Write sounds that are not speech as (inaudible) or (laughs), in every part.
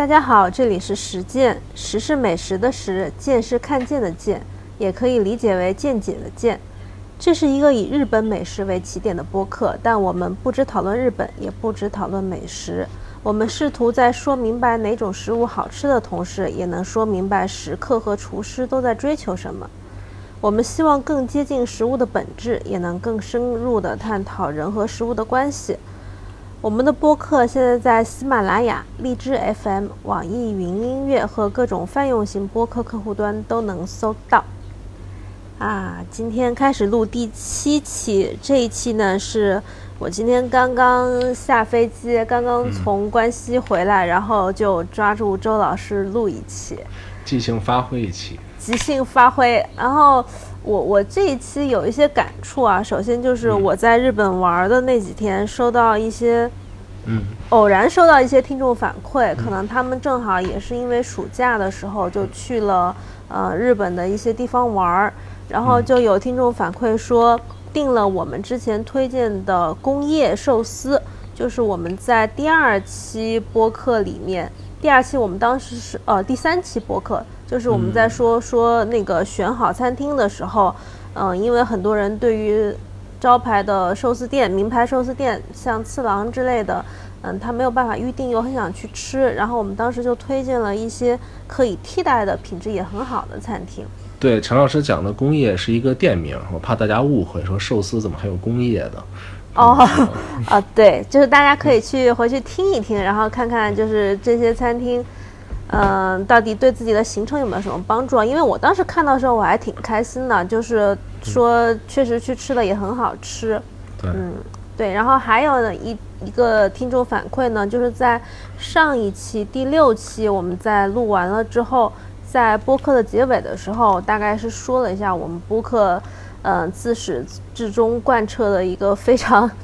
大家好，这里是实践，食是美食的食，见是看见的见，也可以理解为见解的见。这是一个以日本美食为起点的播客，但我们不只讨论日本，也不只讨论美食。我们试图在说明白哪种食物好吃的同时，也能说明白食客和厨师都在追求什么。我们希望更接近食物的本质，也能更深入地探讨人和食物的关系。我们的播客现在在喜马拉雅、荔枝 FM、网易云音乐和各种泛用型播客客户端都能搜到。啊，今天开始录第七期，这一期呢是我今天刚刚下飞机，刚刚从关西回来，然后就抓住周老师录一期，即兴发挥一期，即兴发挥，然后。我我这一期有一些感触啊，首先就是我在日本玩的那几天，收到一些，嗯，偶然收到一些听众反馈，可能他们正好也是因为暑假的时候就去了呃日本的一些地方玩儿，然后就有听众反馈说订了我们之前推荐的工业寿司，就是我们在第二期播客里面，第二期我们当时是呃第三期播客。就是我们在说说那个选好餐厅的时候，嗯，因为很多人对于招牌的寿司店、名牌寿司店，像次郎之类的，嗯，他没有办法预定，又很想去吃，然后我们当时就推荐了一些可以替代的、品质也很好的餐厅。对，陈老师讲的工业是一个店名，我怕大家误会，说寿司怎么还有工业的？哦，啊，对，就是大家可以去回去听一听，然后看看就是这些餐厅。嗯，到底对自己的行程有没有什么帮助啊？因为我当时看到的时候，我还挺开心的，就是说确实去吃的也很好吃。对，嗯，对。然后还有呢一一个听众反馈呢，就是在上一期第六期我们在录完了之后，在播客的结尾的时候，大概是说了一下我们播客，嗯，自始至终贯彻的一个非常。(laughs)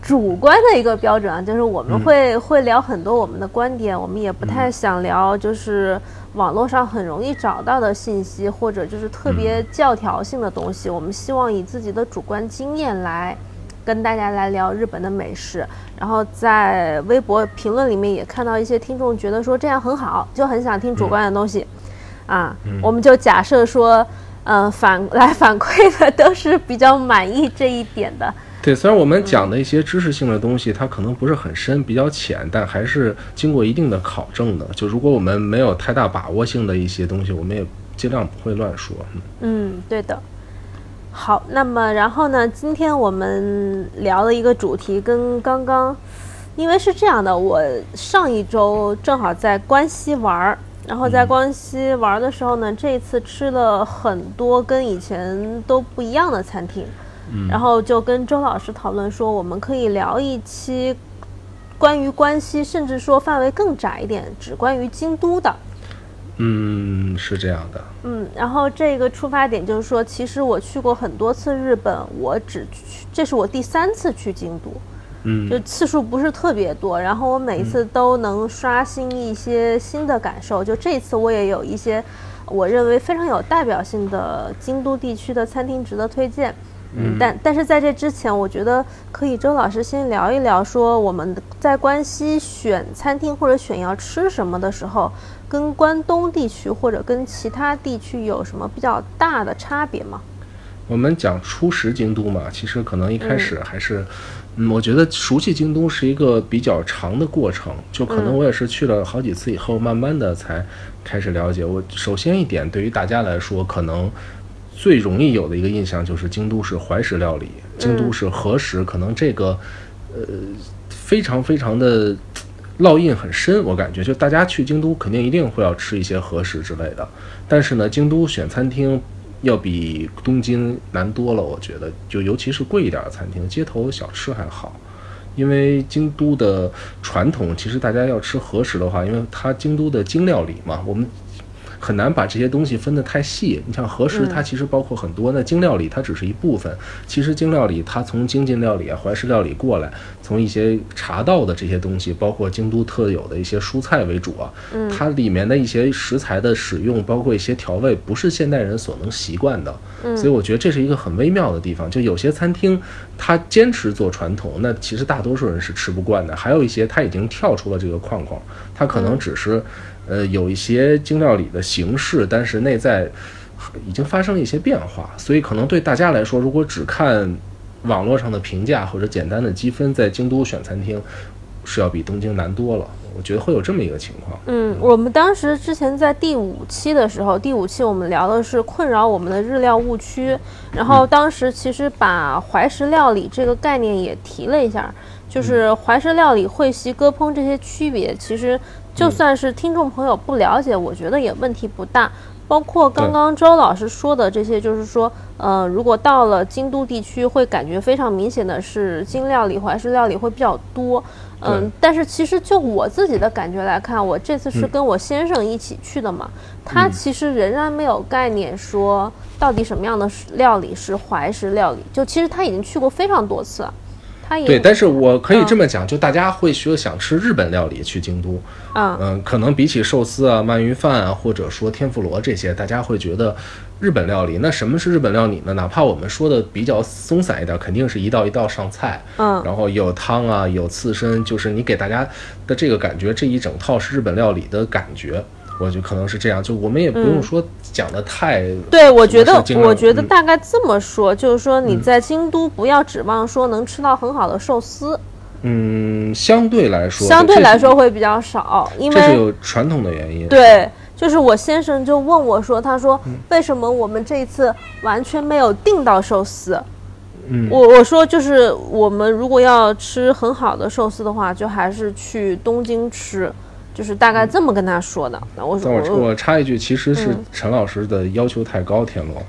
主观的一个标准啊，就是我们会会聊很多我们的观点，我们也不太想聊就是网络上很容易找到的信息，或者就是特别教条性的东西。我们希望以自己的主观经验来跟大家来聊日本的美食。然后在微博评论里面也看到一些听众觉得说这样很好，就很想听主观的东西啊。我们就假设说，嗯，反 (laughs) 来反馈的都是比较满意这一点的。对，虽然我们讲的一些知识性的东西，它可能不是很深，比较浅，但还是经过一定的考证的。就如果我们没有太大把握性的一些东西，我们也尽量不会乱说。嗯，对的。好，那么然后呢，今天我们聊了一个主题，跟刚刚，因为是这样的，我上一周正好在关西玩儿，然后在关西玩的时候呢，这一次吃了很多跟以前都不一样的餐厅。然后就跟周老师讨论说，我们可以聊一期关于关西，甚至说范围更窄一点，只关于京都的。嗯，是这样的。嗯，然后这个出发点就是说，其实我去过很多次日本，我只去，这是我第三次去京都。嗯，就次数不是特别多，然后我每次都能刷新一些新的感受。就这次我也有一些我认为非常有代表性的京都地区的餐厅值得推荐。嗯，但但是在这之前，我觉得可以周老师先聊一聊，说我们在关西选餐厅或者选要吃什么的时候，跟关东地区或者跟其他地区有什么比较大的差别吗？我们讲初识京都嘛，其实可能一开始还是，嗯，我觉得熟悉京都是一个比较长的过程，就可能我也是去了好几次以后，慢慢的才开始了解。我首先一点，对于大家来说，可能。最容易有的一个印象就是京都是怀石料理，京都是和食，可能这个，呃，非常非常的烙印很深。我感觉就大家去京都肯定一定会要吃一些和食之类的，但是呢，京都选餐厅要比东京难多了。我觉得，就尤其是贵一点的餐厅，街头小吃还好，因为京都的传统，其实大家要吃和食的话，因为它京都的京料理嘛，我们。很难把这些东西分得太细。你像和食，它其实包括很多，那精料理它只是一部分。其实精料理它从精进料理啊、怀石料理过来，从一些茶道的这些东西，包括京都特有的一些蔬菜为主啊，它里面的一些食材的使用，包括一些调味，不是现代人所能习惯的。所以我觉得这是一个很微妙的地方。就有些餐厅它坚持做传统，那其实大多数人是吃不惯的。还有一些它已经跳出了这个框框，它可能只是。呃，有一些京料理的形式，但是内在已经发生了一些变化，所以可能对大家来说，如果只看网络上的评价或者简单的积分，在京都选餐厅是要比东京难多了。我觉得会有这么一个情况。嗯，我们当时之前在第五期的时候，第五期我们聊的是困扰我们的日料误区，然后当时其实把怀石料理这个概念也提了一下，就是怀石料理、会席、割烹这些区别，其实。就算是听众朋友不了解，我觉得也问题不大。包括刚刚周老师说的这些，就是说，呃，如果到了京都地区，会感觉非常明显的是京料理、怀石料理会比较多。嗯，但是其实就我自己的感觉来看，我这次是跟我先生一起去的嘛，他其实仍然没有概念说到底什么样的料理是怀石料理。就其实他已经去过非常多次。对，但是我可以这么讲，就大家会说想吃日本料理去京都，嗯，可能比起寿司啊、鳗鱼饭啊，或者说天妇罗这些，大家会觉得日本料理。那什么是日本料理呢？哪怕我们说的比较松散一点，肯定是一道一道上菜，嗯，然后有汤啊，有刺身，就是你给大家的这个感觉，这一整套是日本料理的感觉。我觉得可能是这样，就我们也不用说讲的太。对，我觉得，我觉得大概这么说，就是说你在京都不要指望说能吃到很好的寿司。嗯，相对来说，相对来说会比较少，因为这是有传统的原因。对，就是我先生就问我说：“他说为什么我们这一次完全没有订到寿司？”嗯，我我说就是我们如果要吃很好的寿司的话，就还是去东京吃。就是大概这么跟他说的。那我我我插一句，其实是陈老师的要求太高。天罗，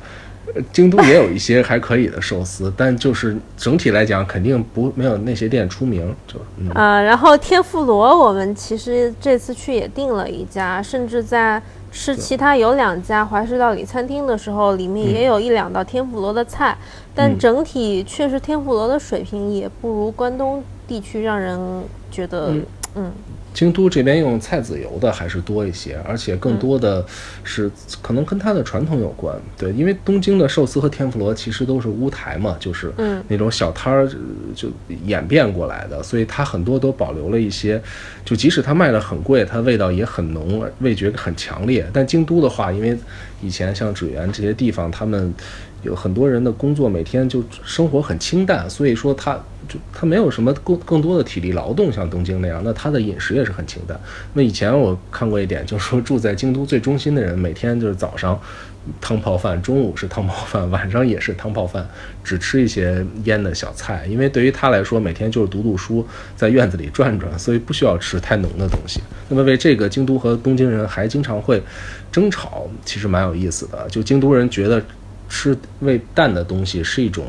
京都也有一些还可以的寿司，但就是整体来讲，肯定不没有那些店出名。就啊，然后天妇罗，我们其实这次去也订了一家，甚至在吃其他有两家怀石料理餐厅的时候，里面也有一两道天妇罗的菜，但整体确实天妇罗的水平也不如关东地区，让人觉得嗯。京都这边用菜籽油的还是多一些，而且更多的是可能跟它的传统有关。对，因为东京的寿司和天妇罗其实都是乌台嘛，就是那种小摊儿就演变过来的，所以它很多都保留了一些，就即使它卖的很贵，它味道也很浓，味觉很强烈。但京都的话，因为以前像纸园这些地方，他们有很多人的工作每天就生活很清淡，所以说他。就他没有什么更更多的体力劳动，像东京那样，那他的饮食也是很清淡。那以前我看过一点，就是说住在京都最中心的人，每天就是早上汤泡饭，中午是汤泡饭，晚上也是汤泡饭，只吃一些腌的小菜。因为对于他来说，每天就是读读书，在院子里转转，所以不需要吃太浓的东西。那么为这个，京都和东京人还经常会争吵，其实蛮有意思的。就京都人觉得。吃味淡的东西是一种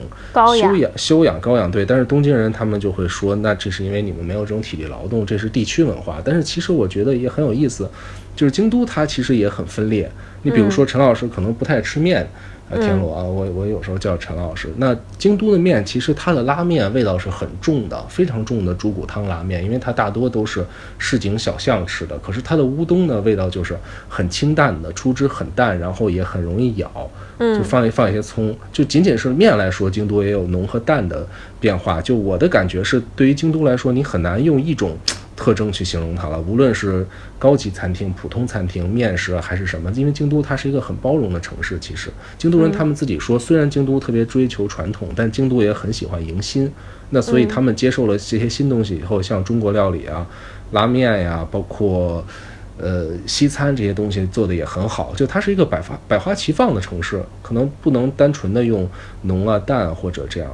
修养、修养、高养。对，但是东京人他们就会说，那这是因为你们没有这种体力劳动，这是地区文化。但是其实我觉得也很有意思，就是京都它其实也很分裂。你比如说陈老师可能不太吃面。啊，田螺啊，我我有时候叫陈老师。那京都的面其实它的拉面味道是很重的，非常重的猪骨汤拉面，因为它大多都是市井小巷吃的。可是它的乌冬呢，味道就是很清淡的，出汁很淡，然后也很容易咬。嗯，就放一放一些葱，就仅仅是面来说，京都也有浓和淡的变化。就我的感觉是，对于京都来说，你很难用一种。特征去形容它了，无论是高级餐厅、普通餐厅、面食还是什么，因为京都它是一个很包容的城市。其实，京都人他们自己说，虽然京都特别追求传统，但京都也很喜欢迎新。那所以他们接受了这些新东西以后，像中国料理啊、拉面呀，包括呃西餐这些东西做的也很好。就它是一个百花百花齐放的城市，可能不能单纯的用浓啊淡或者这样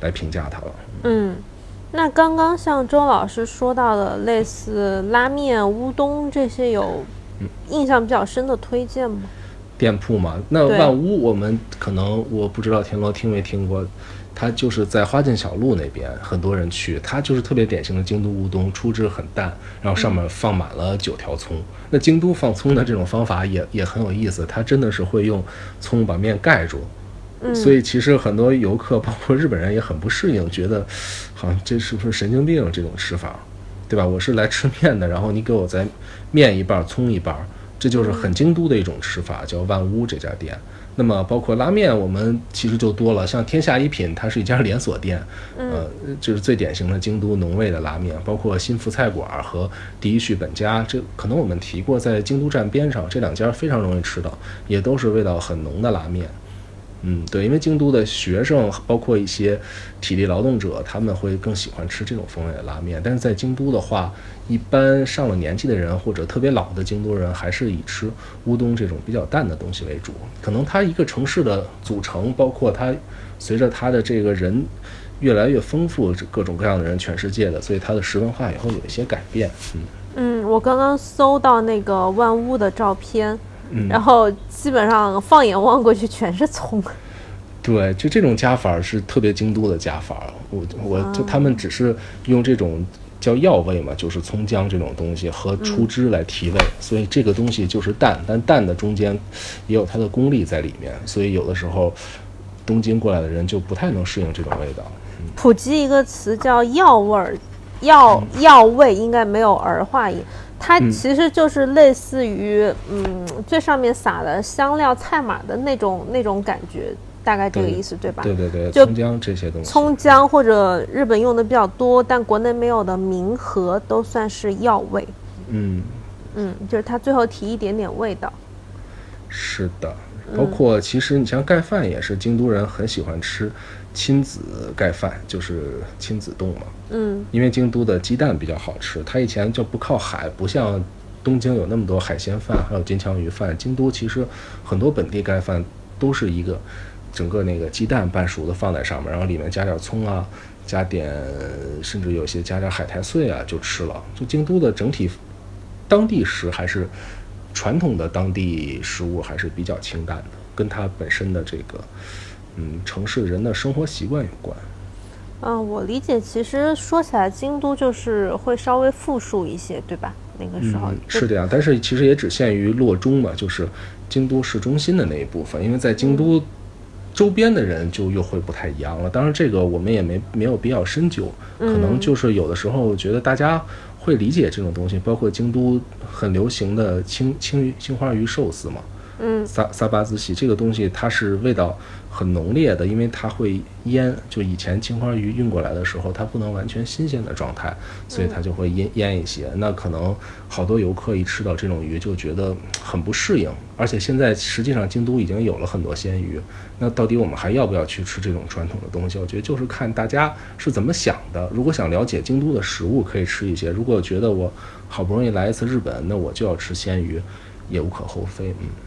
来评价它了。嗯。那刚刚像周老师说到的，类似拉面、乌冬这些，有印象比较深的推荐吗？店铺嘛，那万屋我们可能我不知道田螺听没听过，它就是在花见小路那边，很多人去，它就是特别典型的京都乌冬，出汁很淡，然后上面放满了九条葱。那京都放葱的这种方法也也很有意思，它真的是会用葱把面盖住。所以其实很多游客，包括日本人也很不适应，觉得好像这是不是神经病这种吃法，对吧？我是来吃面的，然后你给我再面一半，葱一半，这就是很京都的一种吃法，叫万屋这家店。那么包括拉面，我们其实就多了，像天下一品，它是一家连锁店，呃，就是最典型的京都浓味的拉面。包括新福菜馆和第一序本家，这可能我们提过，在京都站边上这两家非常容易吃到，也都是味道很浓的拉面。嗯，对，因为京都的学生，包括一些体力劳动者，他们会更喜欢吃这种风味的拉面。但是在京都的话，一般上了年纪的人或者特别老的京都人，还是以吃乌冬这种比较淡的东西为主。可能它一个城市的组成，包括它随着它的这个人越来越丰富，各种各样的人，全世界的，所以它的食文化也会有一些改变。嗯嗯，我刚刚搜到那个万屋的照片。然后基本上放眼望过去全是葱，对，就这种加法是特别京都的加法。我我就他们只是用这种叫药味嘛，就是葱姜这种东西和出汁来提味，所以这个东西就是淡，但淡的中间也有它的功力在里面，所以有的时候东京过来的人就不太能适应这种味道。普及一个词叫药味儿，药药味应该没有儿化音。它其实就是类似于，嗯，最上面撒的香料菜码的那种那种感觉，大概这个意思，对吧？对对对，葱姜这些东西。葱姜或者日本用的比较多，但国内没有的明和都算是药味。嗯嗯，就是它最后提一点点味道。是的，包括其实你像盖饭也是京都人很喜欢吃。亲子盖饭就是亲子冻嘛，嗯，因为京都的鸡蛋比较好吃，它以前就不靠海，不像东京有那么多海鲜饭，还有金枪鱼饭。京都其实很多本地盖饭都是一个整个那个鸡蛋半熟的放在上面，然后里面加点葱啊，加点甚至有些加点海苔碎啊就吃了。就京都的整体当地食还是传统的当地食物还是比较清淡的，跟它本身的这个。嗯，城市人的生活习惯有关。嗯，我理解，其实说起来，京都就是会稍微富庶一些，对吧？那个时候是这样，但是其实也只限于洛中嘛，就是京都市中心的那一部分，因为在京都周边的人就又会不太一样了。当然，这个我们也没没有必要深究，可能就是有的时候觉得大家会理解这种东西，包括京都很流行的青青鱼青花鱼寿司嘛。嗯，萨萨巴子喜这个东西，它是味道很浓烈的，因为它会腌。就以前青花鱼运过来的时候，它不能完全新鲜的状态，所以它就会腌腌一些。那可能好多游客一吃到这种鱼就觉得很不适应。而且现在实际上京都已经有了很多鲜鱼，那到底我们还要不要去吃这种传统的东西？我觉得就是看大家是怎么想的。如果想了解京都的食物，可以吃一些；如果觉得我好不容易来一次日本，那我就要吃鲜鱼，也无可厚非。嗯。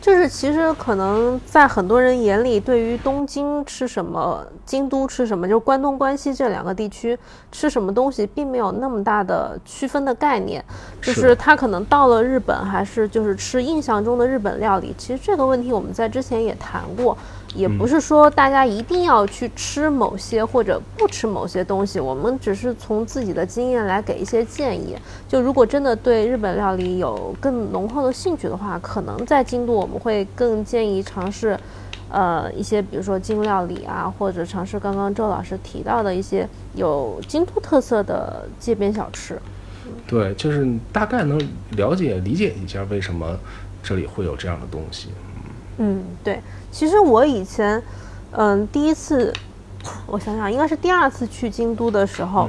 就是其实可能在很多人眼里，对于东京吃什么、京都吃什么，就关东、关西这两个地区吃什么东西，并没有那么大的区分的概念。就是他可能到了日本，还是就是吃印象中的日本料理。其实这个问题我们在之前也谈过。也不是说大家一定要去吃某些或者不吃某些东西，我们只是从自己的经验来给一些建议。就如果真的对日本料理有更浓厚的兴趣的话，可能在京都我们会更建议尝试，呃，一些比如说京料理啊，或者尝试刚刚周老师提到的一些有京都特色的街边小吃。对，就是大概能了解理解一下为什么这里会有这样的东西。嗯，对。其实我以前，嗯，第一次，我想想，应该是第二次去京都的时候，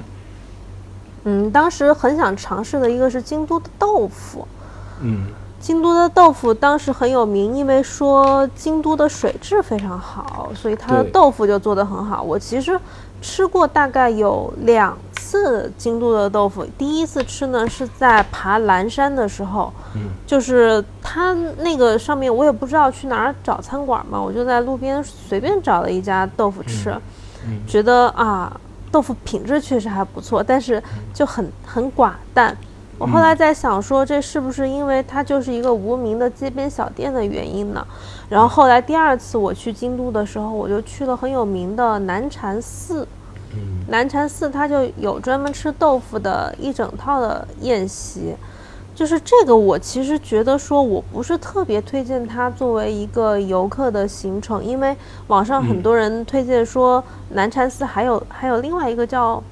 嗯，当时很想尝试的一个是京都的豆腐，嗯，京都的豆腐当时很有名，因为说京都的水质非常好，所以它的豆腐就做得很好。我其实吃过大概有两。次京都的豆腐，第一次吃呢是在爬蓝山的时候，嗯，就是它那个上面我也不知道去哪儿找餐馆嘛，我就在路边随便找了一家豆腐吃，觉得啊豆腐品质确实还不错，但是就很很寡淡，我后来在想说，这是不是因为它就是一个无名的街边小店的原因呢？然后后来第二次我去京都的时候，我就去了很有名的南禅寺。嗯南禅寺它就有专门吃豆腐的一整套的宴席，就是这个我其实觉得说我不是特别推荐它作为一个游客的行程，因为网上很多人推荐说南禅寺还有还有另外一个叫。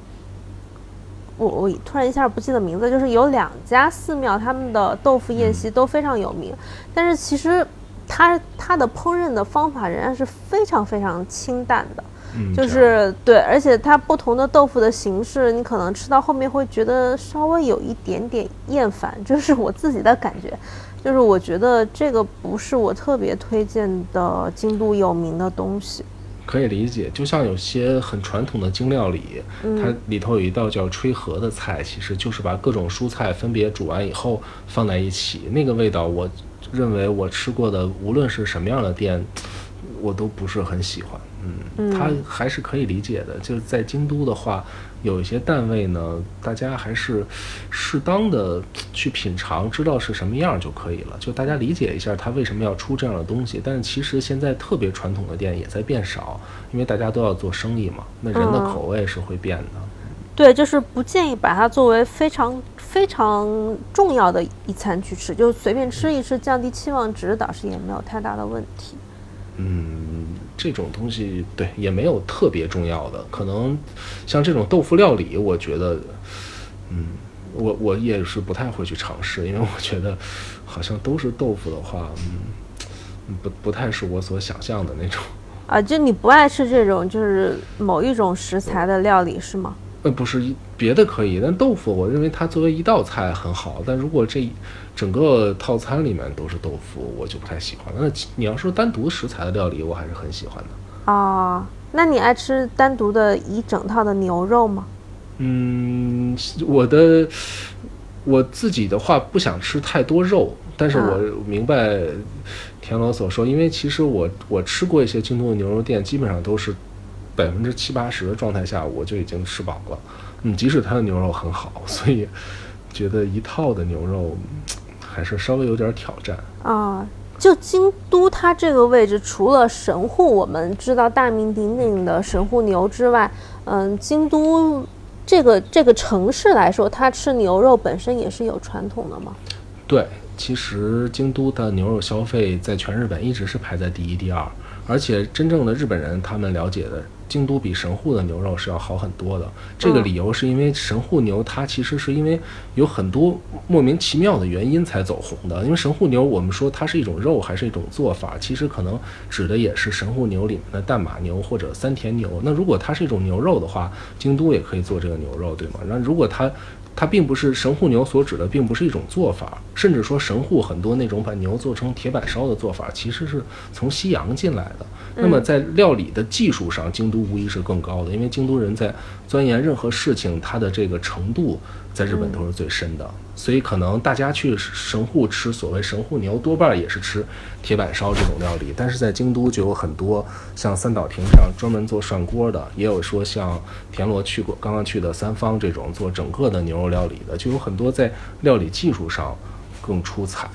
我我突然一下不记得名字，就是有两家寺庙，他们的豆腐宴席都非常有名，但是其实它它的烹饪的方法仍然是非常非常清淡的，就是对，而且它不同的豆腐的形式，你可能吃到后面会觉得稍微有一点点厌烦，这是我自己的感觉。就是我觉得这个不是我特别推荐的京都有名的东西。可以理解，就像有些很传统的京料理，它里头有一道叫吹和的菜，其实就是把各种蔬菜分别煮完以后放在一起，那个味道，我认为我吃过的无论是什么样的店，我都不是很喜欢。嗯，它还是可以理解的。就是在京都的话，有一些淡味呢，大家还是适当的去品尝，知道是什么样就可以了。就大家理解一下它为什么要出这样的东西。但是其实现在特别传统的店也在变少，因为大家都要做生意嘛，那人的嗯口味是会变的。对，就是不建议把它作为非常非常重要的一餐去吃，就随便吃一吃，降低期望值，倒是也没有太大的问题。嗯，这种东西对也没有特别重要的，可能像这种豆腐料理，我觉得，嗯，我我也是不太会去尝试，因为我觉得好像都是豆腐的话，嗯，不不太是我所想象的那种。啊，就你不爱吃这种就是某一种食材的料理是吗？呃，不是别的可以，但豆腐我认为它作为一道菜很好，但如果这整个套餐里面都是豆腐，我就不太喜欢。那你要说单独食材的料理，我还是很喜欢的。哦，那你爱吃单独的一整套的牛肉吗？嗯，我的我自己的话不想吃太多肉，但是啊我明白田螺所说，因为其实我我吃过一些京东的牛肉店，基本上都是百分之七八十的状态下我就已经吃饱了，嗯，即使它的牛肉很好，(laughs) 所以觉得一套的牛肉嗯还是稍微有点挑战。啊，就京都它这个位置，除了神户我们知道大名鼎鼎的神户牛之外，嗯，京都这个这个城市来说，它吃牛肉本身也是有传统的嘛。对，其实京都的牛肉消费在全日本一直是排在第一、第二，而且真正的日本人他们了解的京都比神户的牛肉是要好很多的。这个嗯理由是因为神户牛它其实是因为有很多莫名其妙的原因才走红的。因为神户牛我们说它是一种肉还是一种做法，其实可能指的也是神户牛里面的淡马牛或者三田牛。那如果它是一种牛肉的话，京都也可以做这个牛肉，对吗？那如果它它并不是神户牛所指的，并不是一种做法，甚至说神户很多那种把牛做成铁板烧的做法，其实是从西洋进来的。那么在料理的技术上，京都无疑是更高的，因为京都人在钻研任何事情，他的这个程度在日本都是最深的。所以可能大家去神户吃所谓神户牛，多半也是吃铁板烧这种料理，但是在京都就有很多像三岛亭这样专门做涮锅的，也有说像田螺去过刚刚去的三方这种做整个的牛肉料理的，就有很多在料理技术上更出彩。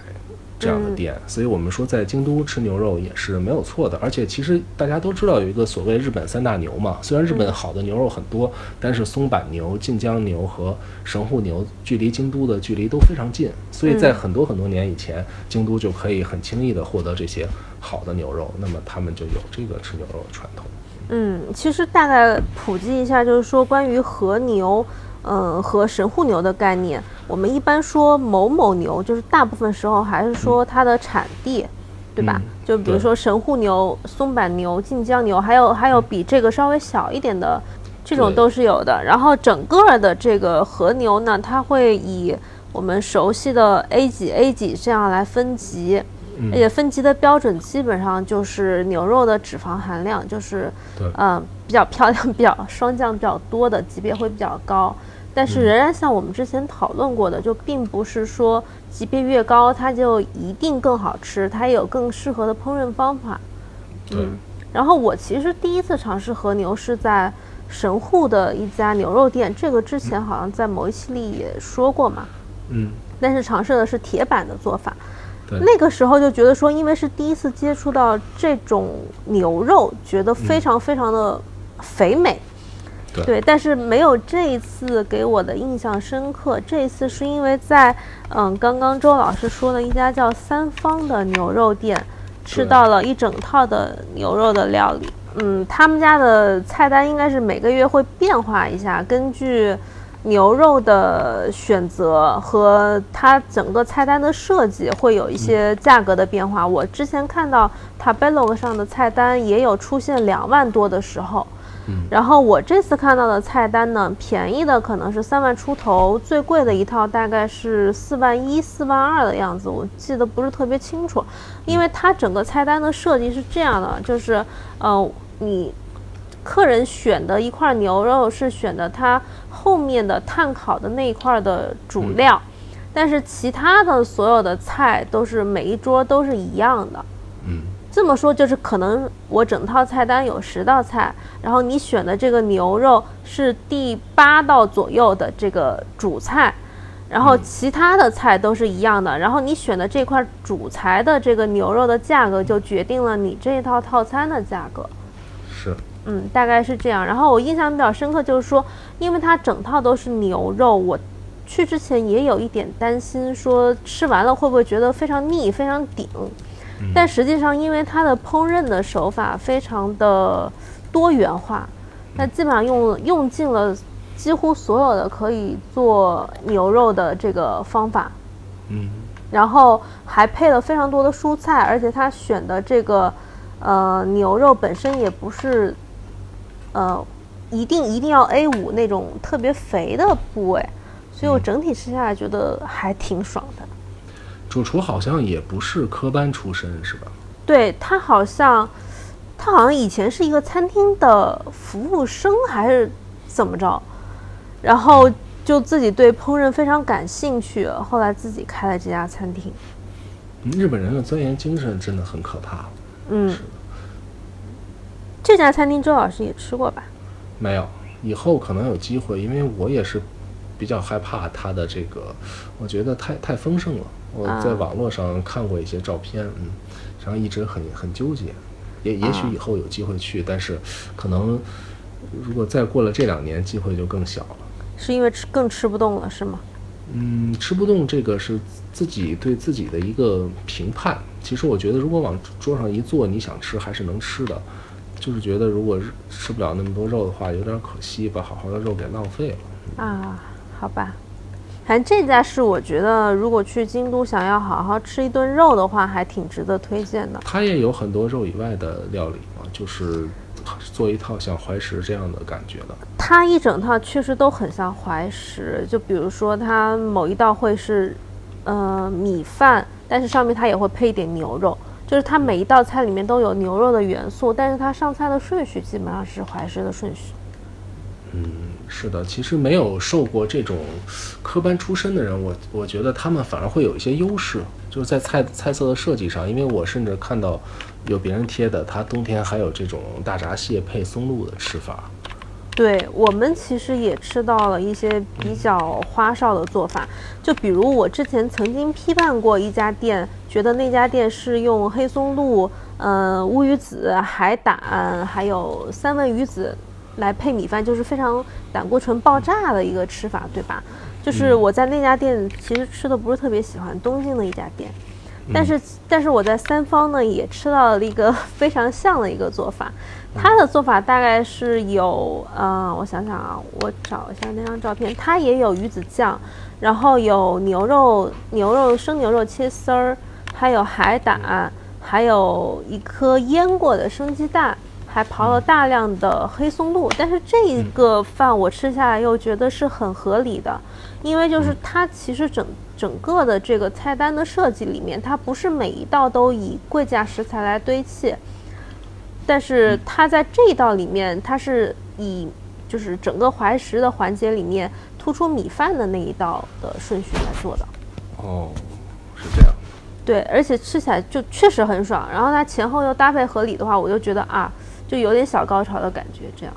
这样的店，所以我们说在京都吃牛肉也是没有错的。而且其实大家都知道有一个所谓日本三大牛嘛，虽然日本好的牛肉很多，但是松板牛、晋江牛和神户牛距离京都的距离都非常近，所以在很多很多年以前，京都就可以很轻易的获得这些好的牛肉，那么他们就有这个吃牛肉的传统。嗯，其实大概普及一下，就是说关于和牛，嗯，和神户牛的概念，我们一般说某某牛，就是大部分时候还是说它的产地，对吧？嗯就比如说神户牛、松板牛、晋江牛，还有还有比这个稍微小一点的，这种都是有的。然后整个的这个和牛呢，它会以我们熟悉的 A 几 A 几这样来分级。嗯而且分级的标准基本上就是牛肉的脂肪含量，就是对嗯、比较漂亮、(laughs) 比较霜降比较多的级别会比较高。但是嗯仍然像我们之前讨论过的，就并不是说级别越高它就一定更好吃，它也有更适合的烹饪方法。嗯，然后我其实第一次尝试和牛是在神户的一家牛肉店，这个之前好像在某一期里也说过嘛。嗯，但是尝试的是铁板的做法。对，那个时候就觉得说，因为是第一次接触到这种牛肉，觉得非常非常的肥美。对但是没有这一次给我的印象深刻。这一次是因为在嗯，刚刚周老师说的一家叫三方的牛肉店，吃到了一整套的牛肉的料理。嗯，他们家的菜单应该是每个月会变化一下，根据牛肉的选择和它整个菜单的设计会有一些价格的变化。我之前看到 Tabelog 上的菜单也有出现两万多的时候。然后我这次看到的菜单呢，便宜的可能是三万出头，最贵的一套大概是四万一、四万二的样子，我记得不是特别清楚，因为它整个菜单的设计是这样的，就是呃，你客人选的一块牛肉是选的它后面的炭烤的那一块的主料，但是其他的所有的菜都是每一桌都是一样的。嗯，这么说就是可能我整套菜单有十道菜，然后你选的这个牛肉是第八道左右的这个主菜，然后其他的菜都是一样的，然后你选的这块主材的这个牛肉的价格就决定了你这一套套餐的价格。是，嗯，大概是这样。然后我印象比较深刻，就是说，因为它整套都是牛肉，我去之前也有一点担心，说吃完了会不会觉得非常腻、非常顶。但实际上，因为它的烹饪的手法非常的多元化，那基本上用用尽了几乎所有的可以做牛肉的这个方法，嗯，然后还配了非常多的蔬菜，而且它选的这个呃牛肉本身也不是呃一定一定要 A 五那种特别肥的部位，所以我整体吃下来觉得还挺爽的。主厨好像也不是科班出身，是吧？对他好像他好像以前是一个餐厅的服务生还是怎么着，然后就自己对烹饪非常感兴趣，后来自己开了这家餐厅。嗯日本人的钻研精神真的很可怕。嗯，这家餐厅周老师也吃过吧？没有，以后可能有机会，因为我也是比较害怕它的这个，我觉得太太丰盛了。我在啊网络上看过一些照片，嗯，然后一直很很纠结，也也许啊以后有机会去，但是可能如果再过了这两年，机会就更小了。是因为吃更吃不动了是吗？嗯，吃不动这个是自己对自己的一个评判。其实我觉得，如果往桌上一坐，你想吃还是能吃的，就是觉得如果吃不了那么多肉的话，有点可惜，把好好的肉给浪费了。啊，好吧。反正这家是我觉得，如果去京都想要好好吃一顿肉的话，还挺值得推荐的。它也有很多肉以外的料理嘛，就是做一套像怀石这样的感觉的。它一整套确实都很像怀石，就比如说它某一道会是，呃，米饭，但是上面它也会配一点牛肉，就是它每一道菜里面都有牛肉的元素，但是它上菜的顺序基本上是怀石的顺序。是的，其实没有受过这种科班出身的人，我我觉得他们反而会有一些优势，就是在菜菜色的设计上。因为我甚至看到有别人贴的，他冬天还有这种大闸蟹配松露的吃法。对我们其实也吃到了一些比较花哨的做法，就比如我之前曾经批判过一家店，觉得那家店是用黑松露、呃乌鱼子、海胆还有三文鱼子来配米饭，就是非常胆固醇爆炸的一个吃法，对吧？就是我在那家店其实吃的不是特别喜欢，东京的一家店。但是，但是我在三方呢也吃到了一个非常像的一个做法，它的做法大概是有，呃，我想想啊，我找一下那张照片，它也有鱼子酱，然后有牛肉、牛肉生牛肉切丝儿，还有海胆，还有一颗腌过的生鸡蛋，还刨了大量的黑松露。但是这一个饭我吃下来又觉得是很合理的，因为就是它其实整整个的这个菜单的设计里面，它不是每一道都以贵价食材来堆砌，但是它在这一道里面，它是以就是整个怀石的环节里面突出米饭的那一道的顺序来做的。哦，是这样。对，而且吃起来就确实很爽。然后它前后又搭配合理的话，我就觉得啊，就有点小高潮的感觉。这样，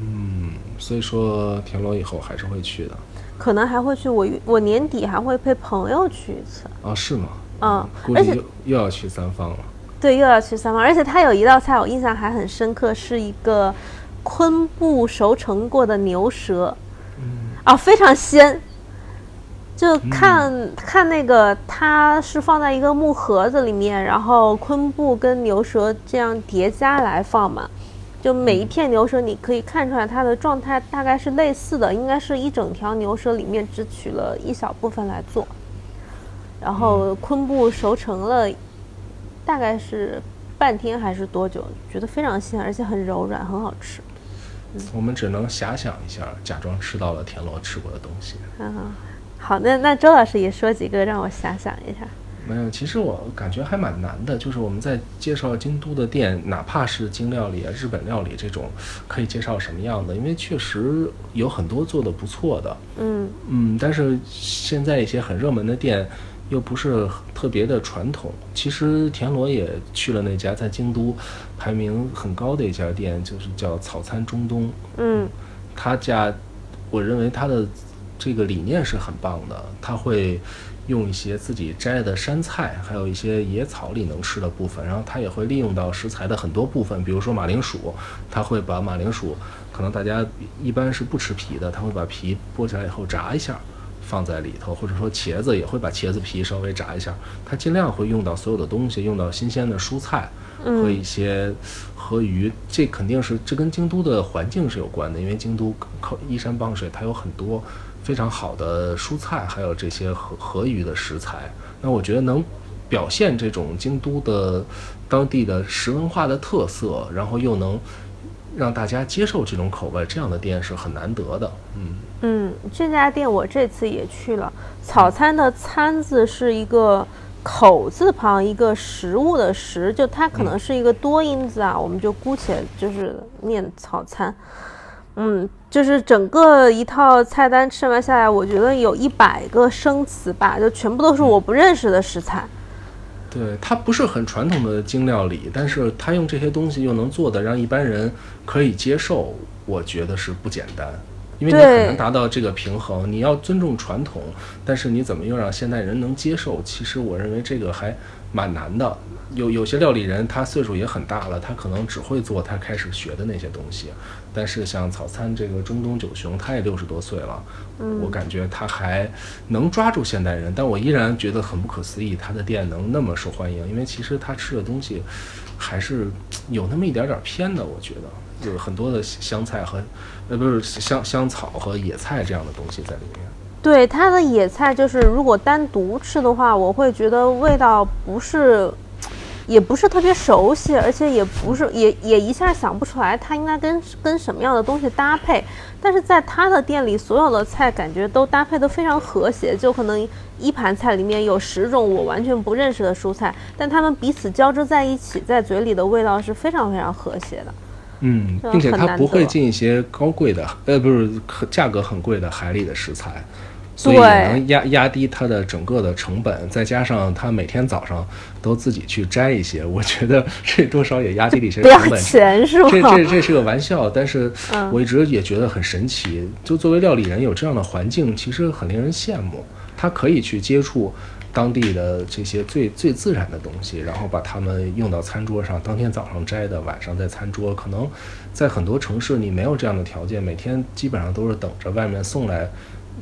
嗯，所以说田螺以后还是会去的。可能还会去。我我年底还会陪朋友去一次。啊，是吗？嗯，估计又又要去三方了。对，又要去三方，而且它有一道菜我印象还很深刻，是一个昆布熟成过的牛舌，嗯，啊，非常鲜。就看看那个，它是放在一个木盒子里面，然后昆布跟牛舌这样叠加来放嘛。就每一片牛舌，你可以看出来它的状态大概是类似的，应该是一整条牛舌里面只取了一小部分来做，然后昆布熟成了，大概是半天还是多久？觉得非常鲜，而且很柔软，很好吃。我们只能遐想一下，假装吃到了田螺吃过的东西。嗯。好，那那周老师也说几个让我遐想一下。没有，其实我感觉还蛮难的。就是我们在介绍京都的店，哪怕是京料理啊、日本料理这种，可以介绍什么样的？因为确实有很多做的不错的。嗯嗯，但是现在一些很热门的店又不是特别的传统。其实田螺也去了那家在京都排名很高的一家店，就是叫草餐中东。嗯，他家，我认为他的。这个理念是很棒的，他会用一些自己摘的山菜，还有一些野草里能吃的部分，然后他也会利用到食材的很多部分，比如说马铃薯，他会把马铃薯，可能大家一般是不吃皮的，他会把皮剥下来以后炸一下，放在里头，或者说茄子也会把茄子皮稍微炸一下，他尽量会用到所有的东西，用到新鲜的蔬菜和一些河鱼，这肯定是这跟京都的环境是有关的，因为京都靠依山傍水，它有很多。非常好的蔬菜，还有这些河河鱼的食材，那我觉得能表现这种京都的当地的食文化的特色，然后又能让大家接受这种口味，这样的店是很难得的。嗯嗯，这家店我这次也去了，草餐的餐字是一个口字旁一个食物的食，就它可能是一个多音字啊，我们就姑且就是念草餐。嗯，就是整个一套菜单吃完下来，我觉得有一百个生词吧，就全部都是我不认识的食材。对，它不是很传统的精料理，但是它用这些东西又能做的让一般人可以接受，我觉得是不简单。因为你很难达到这个平衡，你要尊重传统，但是你怎么又让现代人能接受？其实我认为这个还蛮难的。有有些料理人，他岁数也很大了，他可能只会做他开始学的那些东西。但是像早餐这个中东九雄，他也六十多岁了，我感觉他还能抓住现代人。但我依然觉得很不可思议，他的店能那么受欢迎。因为其实他吃的东西还是有那么一点点偏的，我觉得有很多的香菜和呃不是香香草和野菜这样的东西在里面。对他的野菜，就是如果单独吃的话，我会觉得味道不是。也不是特别熟悉，而且也不是也也一下想不出来它应该跟跟什么样的东西搭配。但是在他的店里，所有的菜感觉都搭配得非常和谐，就可能一盘菜里面有十种我完全不认识的蔬菜，但它们彼此交织在一起，在嘴里的味道是非常非常和谐的。嗯，并且它不会进一些高贵的，呃，不是价格很贵的海里的食材。所以能压压低它的整个的成本，再加上它每天早上都自己去摘一些，我觉得这多少也压低了一些成本。钱是吗？这这这是个玩笑，但是我一直也觉得很神奇。就作为料理人，有这样的环境，其实很令人羡慕。他可以去接触当地的这些最最自然的东西，然后把它们用到餐桌上。当天早上摘的，晚上在餐桌。可能在很多城市，你没有这样的条件，每天基本上都是等着外面送来。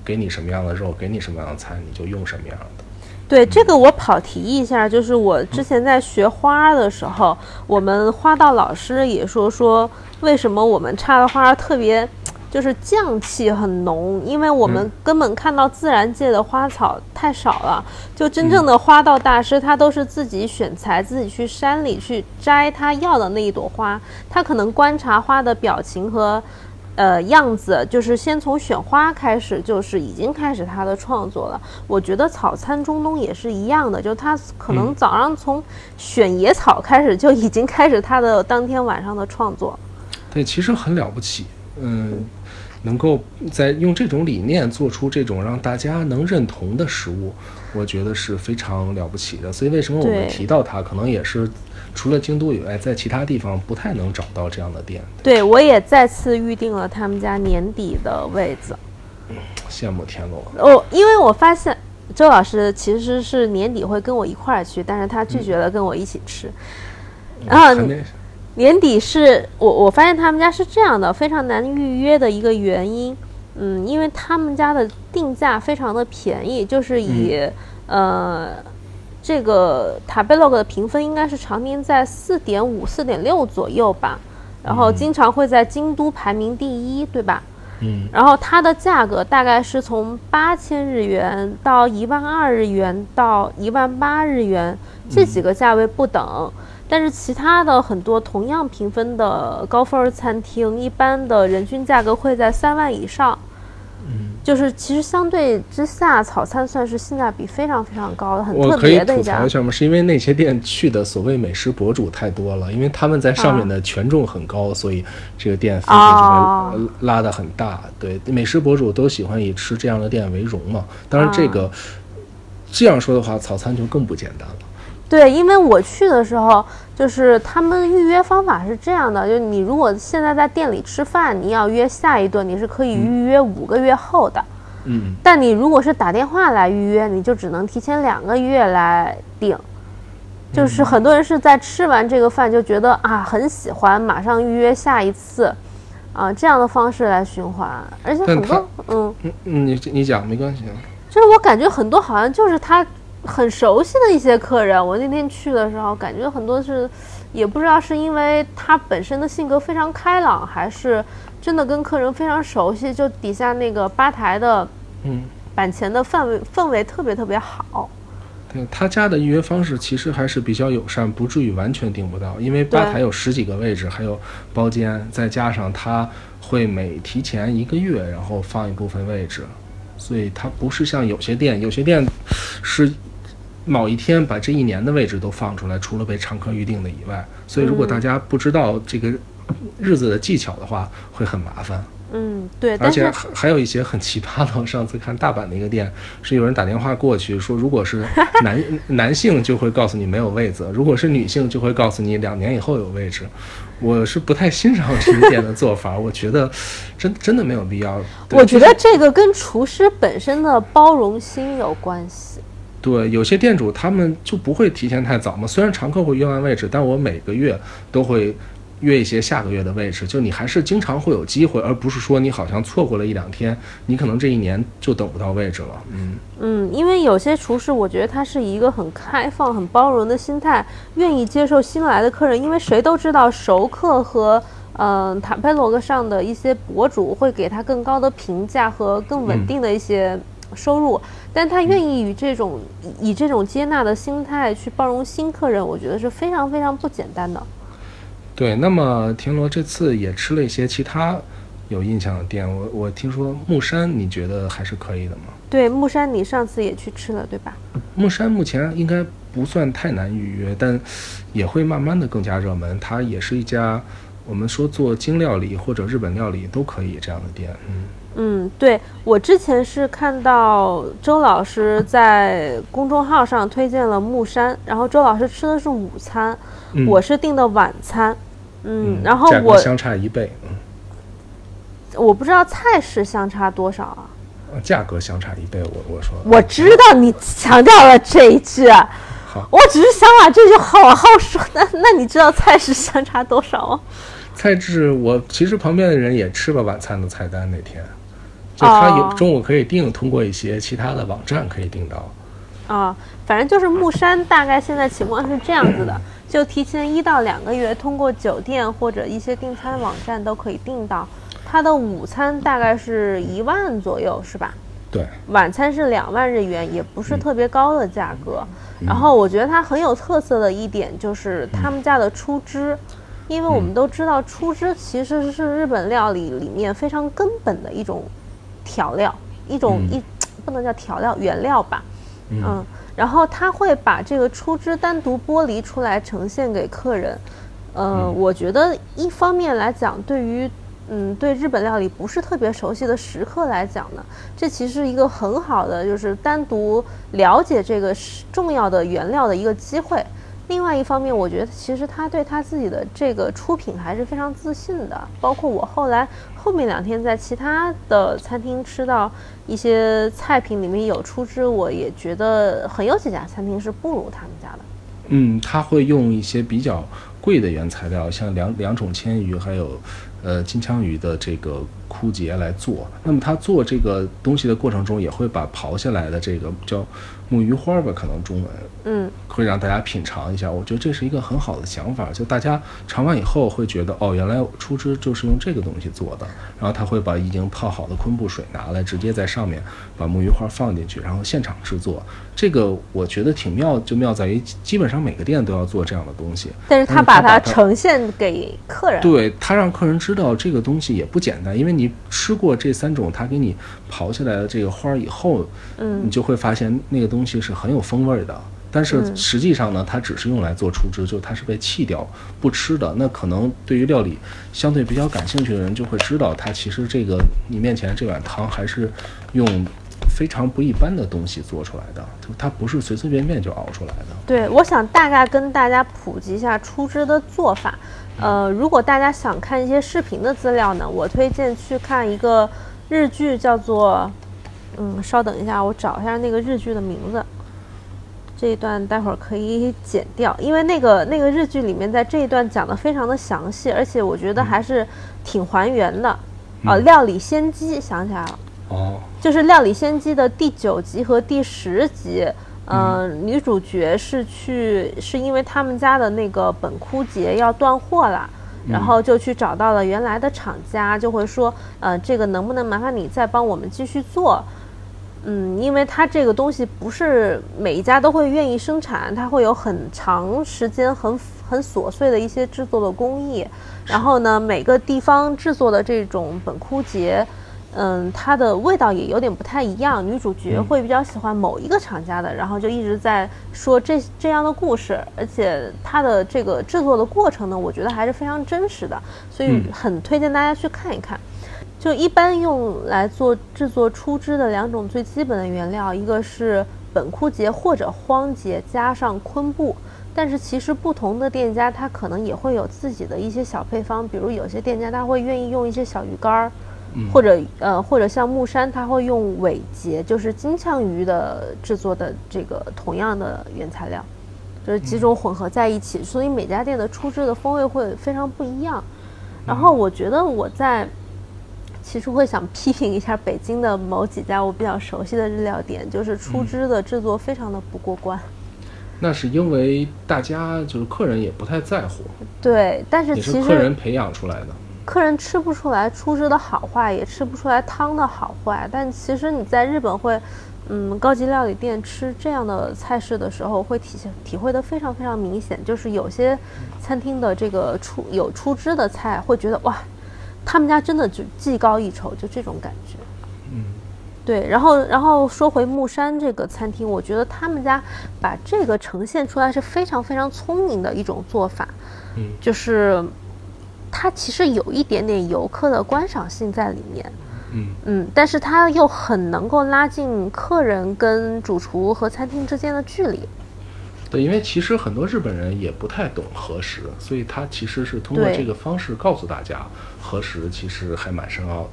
给你什么样的肉，给你什么样的菜，你就用什么样的。对这个，我跑题一下，就是我之前在学花的时候，我们花道老师也说说，为什么我们插的花特别就是匠气很浓，因为我们根本看到自然界的花草太少了。就真正的花道大师，他都是自己选材，自己去山里去摘他要的那一朵花，他可能观察花的表情和。呃，样子就是先从选花开始，就是已经开始他的创作了。我觉得草餐中东也是一样的，就他可能早上从选野草开始就已经开始他的当天晚上的创作。对，其实很了不起，嗯，能够在用这种理念做出这种让大家能认同的食物，我觉得是非常了不起的。所以为什么我们提到它，可能也是。除了京都以外，在其他地方不太能找到这样的店。对，我也再次预定了他们家年底的位子。羡慕田螺。哦，因为我发现周老师其实是年底会跟我一块儿去，但是他拒绝了跟我一起吃。然后还没年底是我我发现他们家是这样的，非常难预约的一个原因，嗯，因为他们家的定价非常的便宜，就是以、呃这个塔贝 log 的评分应该是常年在四点五、四点六左右吧，然后经常会在京都排名第一，对吧？嗯然后它的价格大概是从八千日元到一万二日元到一万八日元这几个价位不等。但是其他的很多同样评分的高分儿餐厅，一般的人均价格会在三万以上。嗯，就是其实相对之下，草餐算是性价比非常非常高的，很特我可以别的一家吐槽一。下吗？是因为那些店去的所谓美食博主太多了，因为他们在上面的权重很高，所以这个店分配就拉得很大。对，美食博主都喜欢以吃这样的店为荣嘛。当然，这啊个、这样说的话，早餐就更不简单了。对，因为我去的时候，就是他们预约方法是这样的，就是你如果现在在店里吃饭，你要约下一顿，你是可以预约五个月后的。嗯，但你如果是打电话来预约，你就只能提前两个月来订。就是很多人是在吃完这个饭就觉得啊很喜欢，马上预约下一次，啊这样的方式来循环，而且很多嗯，嗯嗯，你你讲没关系啊。就是我感觉很多好像就是他很熟悉的一些客人，我那天去的时候感觉很多是，也不知道是因为他本身的性格非常开朗，还是真的跟客人非常熟悉，就底下那个吧台的嗯，板前的氛围氛围特别特别好。对他家的预约方式其实还是比较友善，不至于完全订不到，因为吧台有十几个位置，还有包间，再加上他会每提前一个月，然后放一部分位置，所以它不是像有些店，有些店是某一天把这一年的位置都放出来，除了被常客预定的以外，所以如果大家不知道这个日子的技巧的话，会很麻烦。嗯，对，而且还还有一些很奇葩的。我上次看大阪的一个店，是有人打电话过去说，如果是男男性就会告诉你没有位子，如果是女性就会告诉你两年以后有位置。我是不太欣赏这个店的做法，我觉得真真的没有必要。我觉得这个跟厨师本身的包容心有关系。对有些店主他们就不会提前太早嘛，虽然常客会约完位置，但我每个月都会。约一些下个月的位置，就你还是经常会有机会，而不是说你好像错过了一两天，你可能这一年就等不到位置了。嗯，嗯，因为有些厨师，我觉得他是以一个很开放、很包容的心态，愿意接受新来的客人。因为谁都知道，熟客和嗯、呃、塔佩罗格上的一些博主会给他更高的评价和更稳定的一些收入，但他愿意与这种以这种接纳的心态去包容新客人，我觉得是非常非常不简单的。对，那么田螺这次也吃了一些其他有印象的店，我我听说木山，你觉得还是可以的吗？对，木山你上次也去吃了，对吧？木山目前应该不算太难预约，但也会慢慢的更加热门。它也是一家我们说做精料理或者日本料理都可以这样的店。嗯，嗯，对我之前是看到周老师在公众号上推荐了木山，然后周老师吃的是午餐，嗯我是订的晚餐。嗯，嗯然后我相差一倍，嗯，我不知道菜式相差多少啊。呃价格相差一倍，我我说我知道你强调了这一句，啊好，我只是想把这句好好说。(laughs) 那那你知道菜式相差多少吗？菜制，我其实旁边的人也吃了晚餐的菜单那天，就他有哦中午可以订，通过一些其他的网站可以订到。啊，反正就是木山，大概现在情况是这样子的，(clears throat) 就提前一到两个月，通过酒店或者一些订餐网站都可以订到。它的午餐大概是一万左右，是吧？对，晚餐是两万日元，也不是特别高的价格。然后我觉得它很有特色的一点就是他们家的出汁，因为我们都知道出汁其实是日本料理里面非常根本的一种调料，一种嗯。一不能叫调料原料吧。嗯。嗯，然后他会把这个出汁单独剥离出来呈现给客人。呃，嗯。我觉得一方面来讲，对于嗯对日本料理不是特别熟悉的食客来讲呢，这其实一个很好的就是单独了解这个重要的原料的一个机会。另外一方面，我觉得其实他对他自己的这个出品还是非常自信的。包括我后来后面两天在其他的餐厅吃到一些菜品里面有出汁，我也觉得很有几家餐厅是不如他们家的。嗯，他会用一些比较贵的原材料，像两两种千鱼，还有呃金枪鱼的这个枯竭来做。那么他做这个东西的过程中，也会把刨下来的这个叫木鱼花吧，可能中文，嗯，会让大家品尝一下。我觉得这是一个很好的想法，就大家尝完以后会觉得，哦，原来出汁就是用这个东西做的。然后他会把已经泡好的昆布水拿来，直接在上面把木鱼花放进去，然后现场制作。这个我觉得挺妙，就妙在于基本上每个店都要做这样的东西。但是他把它呈现给客人，对他让客人知道这个东西也不简单，因为你吃过这三种它给你刨下来的这个花儿以后，嗯，你就会发现那个东西是很有风味的。但是实际上呢，它只是用来做出汁，就它是被弃掉不吃的。那可能对于料理相对比较感兴趣的人就会知道，它其实这个你面前这碗汤还是用非常不一般的东西做出来的，就它不是随随便便就熬出来的。对，我想大概跟大家普及一下出汁的做法。呃，如果大家想看一些视频的资料呢，我推荐去看一个日剧，叫做……嗯，稍等一下，我找一下那个日剧的名字。这一段待会儿可以剪掉，因为那个那个日剧里面在这一段讲的非常的详细，而且我觉得还是挺还原的。啊，料理仙姬想起来了，哦，就是料理仙姬的第九集和第十集，嗯，女主角是去是因为他们家的那个本枯节要断货了，然后就去找到了原来的厂家，就会说，呃，这个能不能麻烦你再帮我们继续做？嗯，因为它这个东西不是每一家都会愿意生产，它会有很长时间、很很琐碎的一些制作的工艺。然后呢，每个地方制作的这种本枯节，嗯，它的味道也有点不太一样。女主角会比较喜欢某一个厂家的，然后就一直在说这这样的故事，而且它的这个制作的过程呢，我觉得还是非常真实的，所以很推荐大家去看一看。就一般用来做制作出汁的两种最基本的原料，一个是本枯节或者荒节加上昆布，但是其实不同的店家它可能也会有自己的一些小配方，比如有些店家他会愿意用一些小鱼干儿，或者呃或者像木山它会用尾节，就是金枪鱼的制作的这个同样的原材料，就是几种混合在一起，所以每家店的出汁的风味会非常不一样。然后我觉得我在。其实会想批评一下北京的某几家我比较熟悉的日料店，就是出汁的制作非常的不过关。那是因为大家就是客人也不太在乎。对，但是其实客人培养出来的，客人吃不出来出汁的好坏，也吃不出来汤的好坏。但其实你在日本会，嗯，高级料理店吃这样的菜式的时候，会体现体会的非常非常明显，就是有些餐厅的这个出有出汁的菜，会觉得哇。他们家真的就技高一筹，就这种感觉。嗯，对。然后，然后说回木山这个餐厅，我觉得他们家把这个呈现出来是非常非常聪明的一种做法。嗯，就是它其实有一点点游客的观赏性在里面。嗯嗯，但是它又很能够拉近客人跟主厨和餐厅之间的距离。对，因为其实很多日本人也不太懂和食，所以他其实是通过这个方式告诉大家，和食其实还蛮深奥的。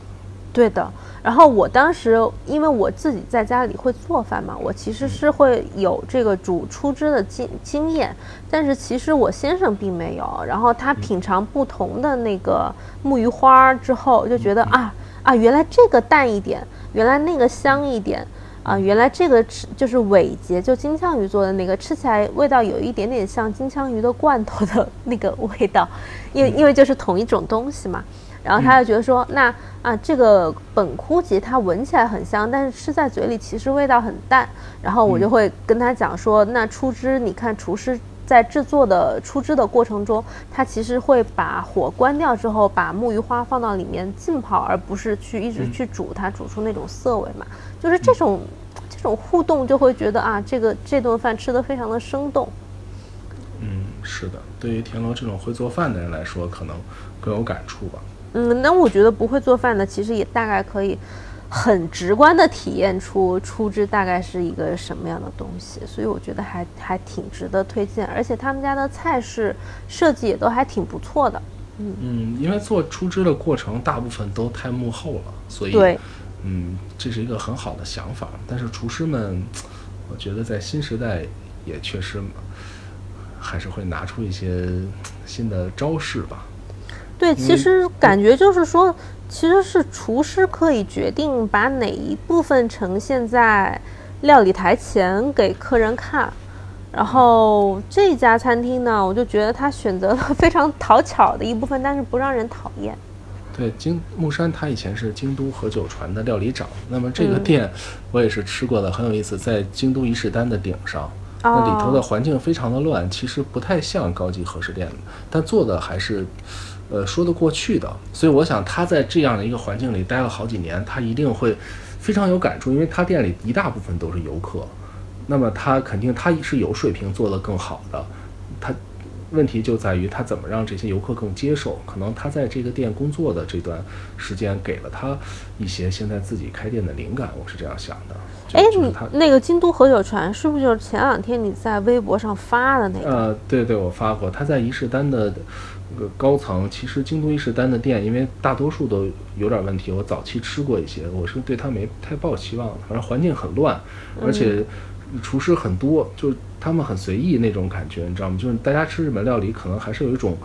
对的。然后我当时因为我自己在家里会做饭嘛，我其实是会有这个煮出汁的经经验，但是其实我先生并没有。然后他品尝不同的那个木鱼花之后，就觉得啊啊，原来这个淡一点，原来那个香一点。啊，原来这个吃就是尾节，就金枪鱼做的那个，吃起来味道有一点点像金枪鱼的罐头的 (laughs) 那个味道，因为因为就是同一种东西嘛。然后他就觉得说，那啊这个本枯节它闻起来很香，但是吃在嘴里其实味道很淡。然后我就会跟他讲说，那出汁，你看厨师在制作的出汁的过程中，他其实会把火关掉之后，把木鱼花放到里面浸泡，而不是去一直去煮它，煮出那种涩味嘛。就是这种这种互动，就会觉得啊，这个这顿饭吃的非常的生动。嗯，是的，对于田螺这种会做饭的人来说，可能更有感触吧。嗯，那我觉得不会做饭的，其实也大概可以，很直观的体验出出汁大概是一个什么样的东西，所以我觉得还还挺值得推荐，而且他们家的菜式设计也都还挺不错的。嗯嗯，因为做出汁的过程大部分都太幕后了，所以对，嗯，这是一个很好的想法。但是厨师们，我觉得在新时代也确实还是会拿出一些新的招式吧。对，其实感觉就是说，其实是厨师可以决定把哪一部分呈现在料理台前给客人看。然后这家餐厅呢，我就觉得他选择了非常讨巧的一部分，但是不让人讨厌。对，京木山他以前是京都和久传的料理长，那么这个嗯店我也是吃过的，很有意思，在京都伊势丹的顶上。那里头的哦环境非常的乱，其实不太像高级和食店，但做的还是，呃，说得过去的。所以我想他在这样的一个环境里待了好几年，他一定会非常有感触，因为他店里一大部分都是游客，那么他肯定他是有水平做得更好的，他问题就在于他怎么让这些游客更接受。可能他在这个店工作的这段时间，给了他一些现在自己开店的灵感，我是这样想的。就哎，你那个京都和久泉是不是就是前两天你在微博上发的那个？呃，对对，我发过，他在伊势丹的那个高层。其实京都伊势丹的店，因为大多数都有点问题，我早期吃过一些，我是对他没太抱期望的。反正环境很乱，而且厨师很多，就是他们很随意那种感觉，你知道吗？就是大家吃日本料理，可能还是有一种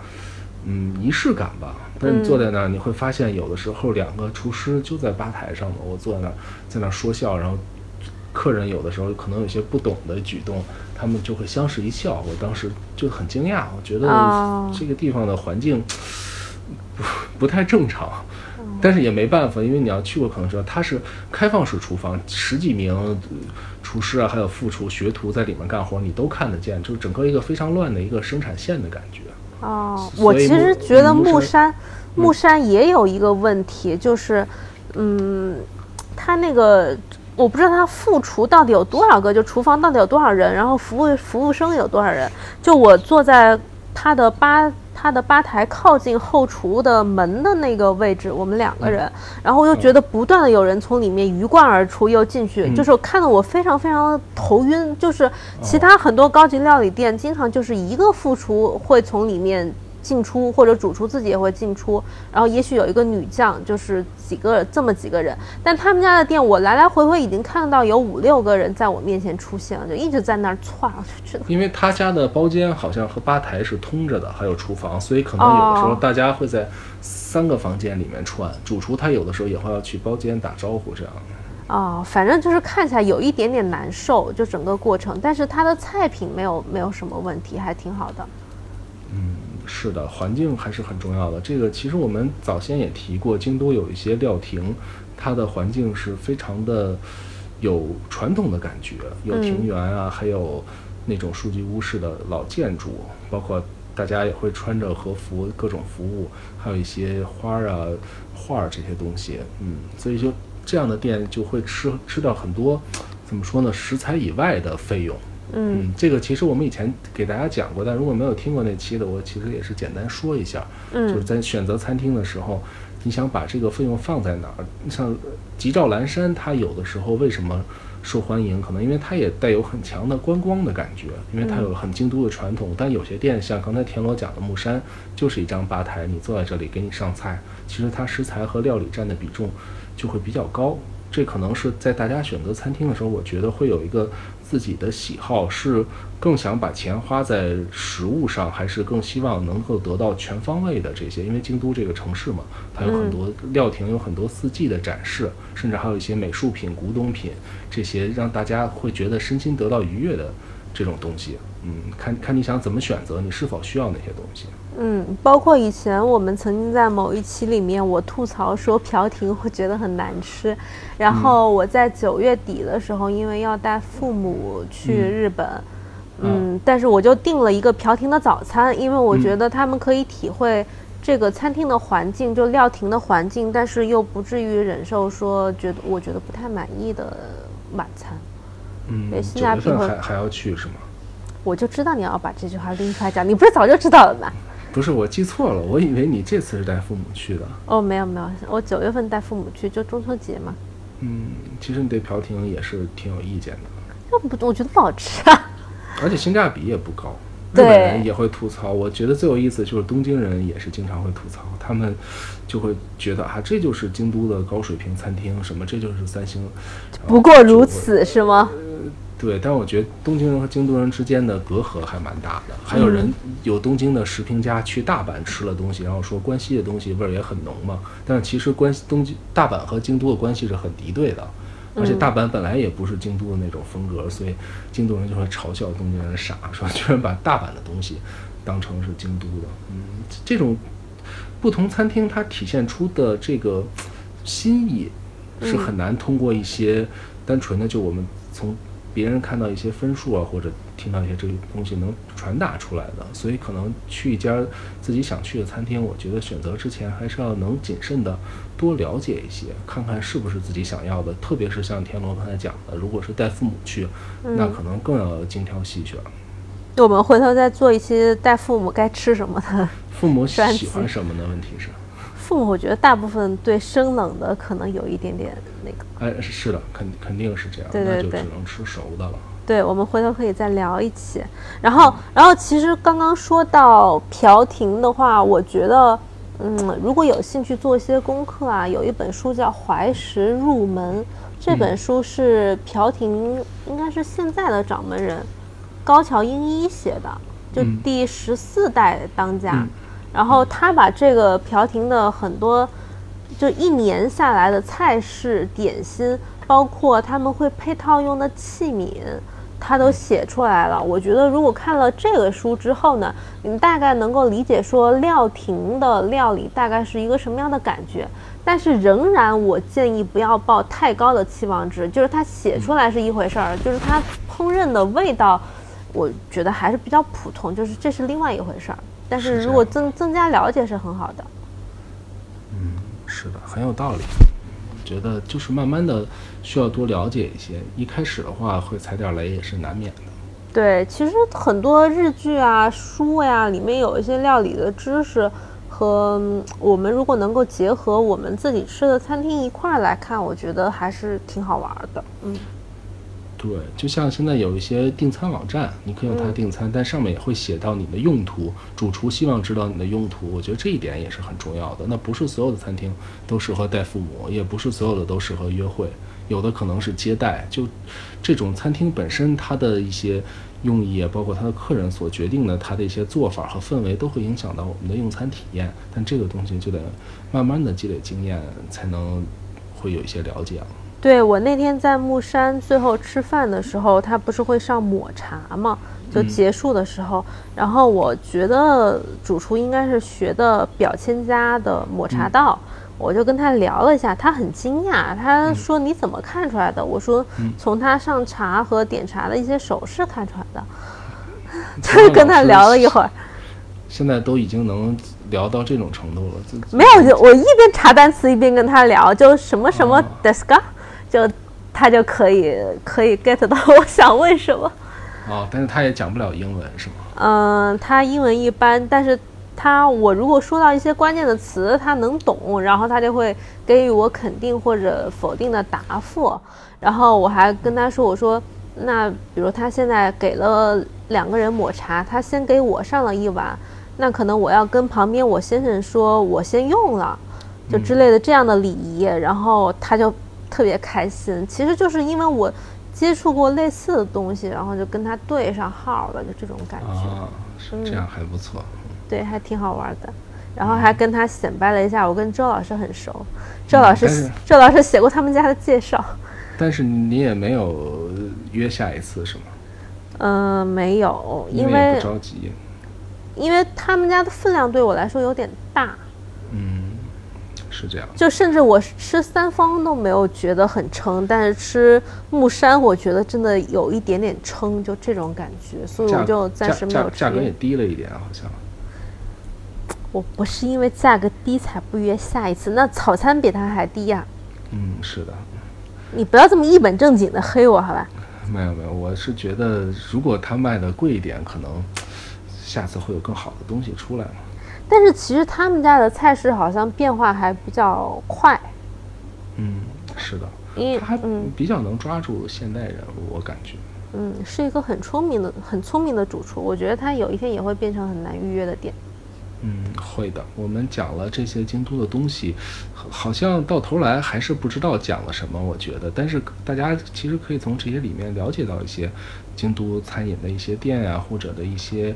嗯仪式感吧。但是你坐在那儿，你会发现有的时候两个厨师就在吧台上嘛，我坐在那儿在那儿说笑，然后客人有的时候可能有些不懂的举动，他们就会相视一笑。我当时就很惊讶，我觉得哦这个地方的环境 (sniffs) 不不太正常。但是也没办法，因为你要去过可能知道，它是开放式厨房，十几名呃厨师啊，还有副厨、学徒在里面干活，你都看得见，就是整个一个非常乱的一个生产线的感觉。哦，我其实觉得嗯木山木山木山也有一个问题，就是，嗯，他那个我不知道他副厨到底有多少个，就厨房到底有多少人，然后服务服务生有多少人。就我坐在他的吧他的吧台靠近后厨的门的那个位置，我们两个人，然后我就觉得不断的有人从里面鱼贯而出又进去，嗯就是看得我非常非常的头晕。就是其他很多高级料理店经常就是一个副厨会从里面进出，或者主厨自己也会进出，然后也许有一个女将，就是几个这么几个人。但他们家的店，我来来回回已经看到有五六个人在我面前出现了，就一直在那儿窜，我就觉得因为他家的包间好像和吧台是通着的，还有厨房，所以可能有的时候哦大家会在三个房间里面串。主厨他有的时候也会要去包间打招呼这样。哦，反正就是看起来有一点点难受，就整个过程。但是他的菜品没有没有什么问题，还挺好的。是的，环境还是很重要的。这个其实我们早先也提过，京都有一些料亭，它的环境是非常的有传统的感觉，有庭园啊，还有那种书记屋式的老建筑，包括大家也会穿着和服，各种服务，还有一些花儿啊、画儿这些东西，嗯，所以就这样的店就会吃吃掉很多，怎么说呢，食材以外的费用。嗯嗯，这个其实我们以前给大家讲过，但如果没有听过那期的，我其实也是简单说一下。就是嗯在选择餐厅的时候，你想把这个费用放在哪儿？像呃吉兆蓝山，它有的时候为什么受欢迎？可能因为它也带有很强的观光的感觉，因为它有很京都的传统。但有些店像刚才田螺讲的木山，就是一张吧台，你坐在这里给你上菜，其实它食材和料理占的比重就会比较高。这可能是在大家选择餐厅的时候，我觉得会有一个自己的喜好，是更想把钱花在食物上，还是更希望能够得到全方位的这些？因为京都这个城市嘛，它有很多料亭，有很多四季的展示，甚至还有一些美术品、古董品，这些让大家会觉得身心得到愉悦的这种东西。嗯，看看你想怎么选择，你是否需要那些东西。嗯，包括以前我们曾经在某一期里面，我吐槽说朴婷我觉得很难吃，然后我在九月底的时候，因为要带父母去日本。嗯，但是我就订了一个朴廷的早餐，因为我觉得他们可以体会这个餐厅的环境，就料亭的环境，但是又不至于忍受说觉得我觉得不太满意的晚餐。嗯，九月价比还还要去是吗？我就知道你要把这句话拎出来讲，(laughs) 你不是早就知道了吗？不是，我记错了，我以为你这次是带父母去的。哦，没有没有，我九月份带父母去，就中秋节嘛。嗯，其实你对朴廷也是挺有意见的，要不我觉得不好吃啊。而且性价比也不高。日本人也会吐槽，我觉得最有意思就是东京人也是经常会吐槽，他们就会觉得啊，这就是京都的高水平餐厅，什么这就是三星。不过如此是吗？对，但我觉得东京人和京都人之间的隔阂还蛮大的。还有人嗯有东京的食评家去大阪吃了东西，然后说关西的东西味儿也很浓嘛。但是其实关西东京大阪和京都的关系是很敌对的，而且大阪本来也不是京都的那种风格，所以京都人就会嘲笑东京人傻，说居然把大阪的东西当成是京都的。嗯，这种不同餐厅它体现出的这个心意是很难通过一些单纯的就我们从别人看到一些分数啊，或者听到一些这个东西能传达出来的。所以可能去一家自己想去的餐厅，我觉得选择之前还是要能谨慎的多了解一些，看看是不是自己想要的。特别是像田螺刚才讲的，如果是带父母去，那可能更要精挑细选。我们回头再做一期带父母该吃什么的。父母喜欢什么的？问题是，父母我觉得大部分对生冷的可能有一点点那个。哎，是是的，肯肯定是这样，对对对那就只能吃熟的了。对，我们回头可以再聊一期。然后，然后其实刚刚说到朴廷的话，我觉得，嗯，如果有兴趣做一些功课啊，有一本书叫《怀石入门》，这本书是朴廷应该是现在的掌门人高桥英一写的，就嗯第十四代当家。嗯然后他把这个朴婷的很多就一年下来的菜式、点心，包括他们会配套用的器皿，他都写出来了。我觉得如果看了这个书之后呢，你们大概能够理解说廖婷的料理大概是一个什么样的感觉。但是仍然，我建议不要抱太高的期望值，就是他写出来是一回事儿，就是他烹饪的味道，我觉得还是比较普通，就是这是另外一回事儿。但是如果增增加了解是很好的。嗯是的，很有道理。觉得就是慢慢的需要多了解一些，一开始的话会踩点雷也是难免的。对，其实很多日剧啊、书呀、里面有一些料理的知识，和嗯我们如果能够结合我们自己吃的餐厅一块儿来看，我觉得还是挺好玩儿的。嗯，对，就像现在有一些订餐网站，你可以用它订餐，但上面也会写到你的用途，主厨希望知道你的用途。我觉得这一点也是很重要的。那不是所有的餐厅都适合带父母，也不是所有的都适合约会，有的可能是接待。就这种餐厅本身，它的一些用意，包括它的客人所决定的，它的一些做法和氛围，都会影响到我们的用餐体验。但这个东西就得慢慢的积累经验，才能会有一些了解了。对我那天在木山最后吃饭的时候，他不是会上抹茶吗？就结束的时候，然后我觉得主厨应该是学的表千家的抹茶道，我就跟他聊了一下，他很惊讶，他说你怎么看出来的？我说从他上茶和点茶的一些手势看出来的，(laughs) 就是跟他聊了一会儿。现在都已经能聊到这种程度了，没有，就我一边查单词一边跟他聊，就什么什么哦 d e s k a 就他就可以可以 get 到我想问什么。哦，但是他也讲不了英文是吗？嗯，他英文一般，但是他我如果说到一些关键的词，他能懂，然后他就会给予我肯定或者否定的答复。然后我还跟他说，我说那比如他现在给了两个人抹茶，他先给我上了一碗，那可能我要跟旁边我先生说，我先用了，就之类的这样的礼仪，然后他就特别开心。其实就是因为我接触过类似的东西，然后就跟他对上号了，就这种感觉。这样还不错。对，还挺好玩的。然后还跟他显摆了一下，我跟周老师很熟，周老师、周老师写过他们家的介绍。但是你也没有约下一次是吗？嗯、没有，因为不着急。因为他们家的分量对我来说有点大，嗯，是这样。就甚至我吃三方都没有觉得很撑，但是吃木山我觉得真的有一点点撑，就这种感觉，所以我就暂时没有吃价价。格也低了一点，好像。我不是因为价格低才不约下一次，那早餐比它还低呀、嗯，是的。你不要这么一本正经的黑我好吧？没有没有，我是觉得如果他卖的贵一点，可能下次会有更好的东西出来嘛。但是其实他们家的菜式好像变化还比较快，嗯，是是的，因为他还嗯比较能抓住现代人，我感觉。嗯，是一个很聪明的、很聪明的主厨。我觉得他有一天也会变成很难预约的店。嗯，会的。我们讲了这些京都的东西，好好像到头来还是不知道讲了什么。我觉得，但是大家其实可以从这些里面了解到一些京都餐饮的一些店啊、或者的一些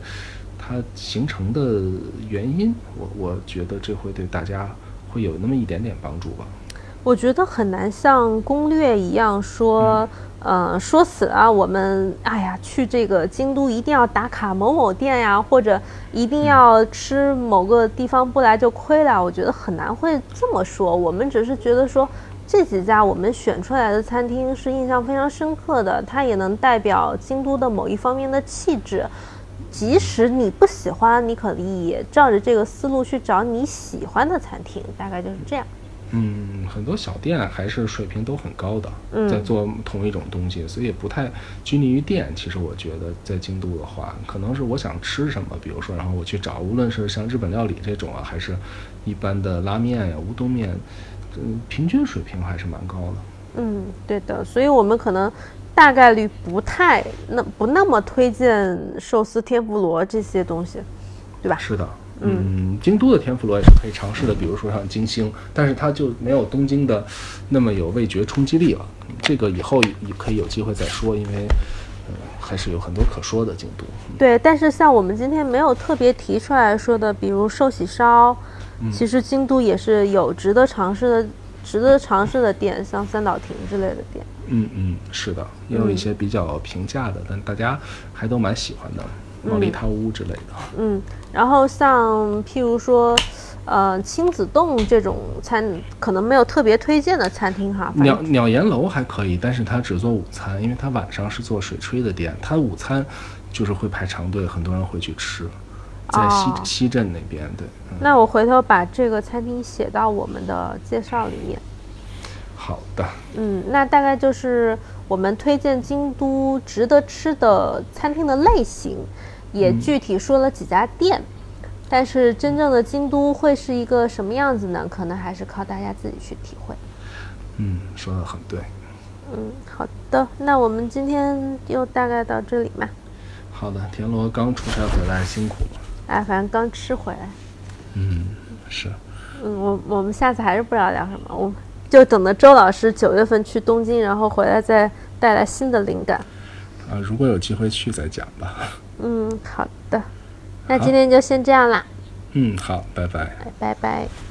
它形成的原因。我我觉得这会对大家会有那么一点点帮助吧。我觉得很难像攻略一样说，呃，说死啊，我们哎呀，去这个京都一定要打卡某某店呀，或者一定要吃某个地方不来就亏了。我觉得很难会这么说。我们只是觉得说，这几家我们选出来的餐厅是印象非常深刻的，它也能代表京都的某一方面的气质。即使你不喜欢，你可以也照着这个思路去找你喜欢的餐厅，大概就是这样。嗯，很多小店还是水平都很高的，嗯在做同一种东西，所以也不太拘泥于店。其实我觉得在京都的话，可能是我想吃什么，比如说，然后我去找，无论是像日本料理这种啊，还是一般的拉面呀、乌冬面，嗯，平均水平还是蛮高的。嗯，对的，所以我们可能大概率不太那不那么推荐寿司天妇罗这些东西，对吧？是的，嗯，京都的天妇罗也是可以尝试的，比如说像金星，但是它就没有东京的那么有味觉冲击力了。这个以后也也可以有机会再说，因为呃还是有很多可说的京都。对，但是像我们今天没有特别提出来说的，比如寿喜烧，其实京都也是有值得尝试的、值得尝试的店，像三岛亭之类的店。嗯嗯，是的，也有一些比较平价的，但大家还都蛮喜欢的，毛利汤屋之类的。嗯，然后像譬如说，呃，亲子洞这种餐，可能没有特别推荐的餐厅哈。鸟鸟岩楼还可以，但是它只做午餐，因为它晚上是做水炊的店，它午餐就是会排长队，很多人会去吃，在西、哦西镇那边，对，嗯，那我回头把这个餐厅写到我们的介绍里面。好的，嗯，那大概就是我们推荐京都值得吃的餐厅的类型，也具体说了几家店。但是真正的京都会是一个什么样子呢？可能还是靠大家自己去体会。嗯，说的很对。嗯，好的，那我们今天就大概到这里嘛。好的，田螺刚出差回来，辛苦了。哎，反正刚吃回来。嗯，是，嗯，我我们下次还是不知道聊什么，我就等着周老师九月份去东京，然后回来再带来新的灵感。啊，如果有机会去再讲吧。嗯，好的，那今天就先这样啦，嗯，好，拜拜。拜拜拜。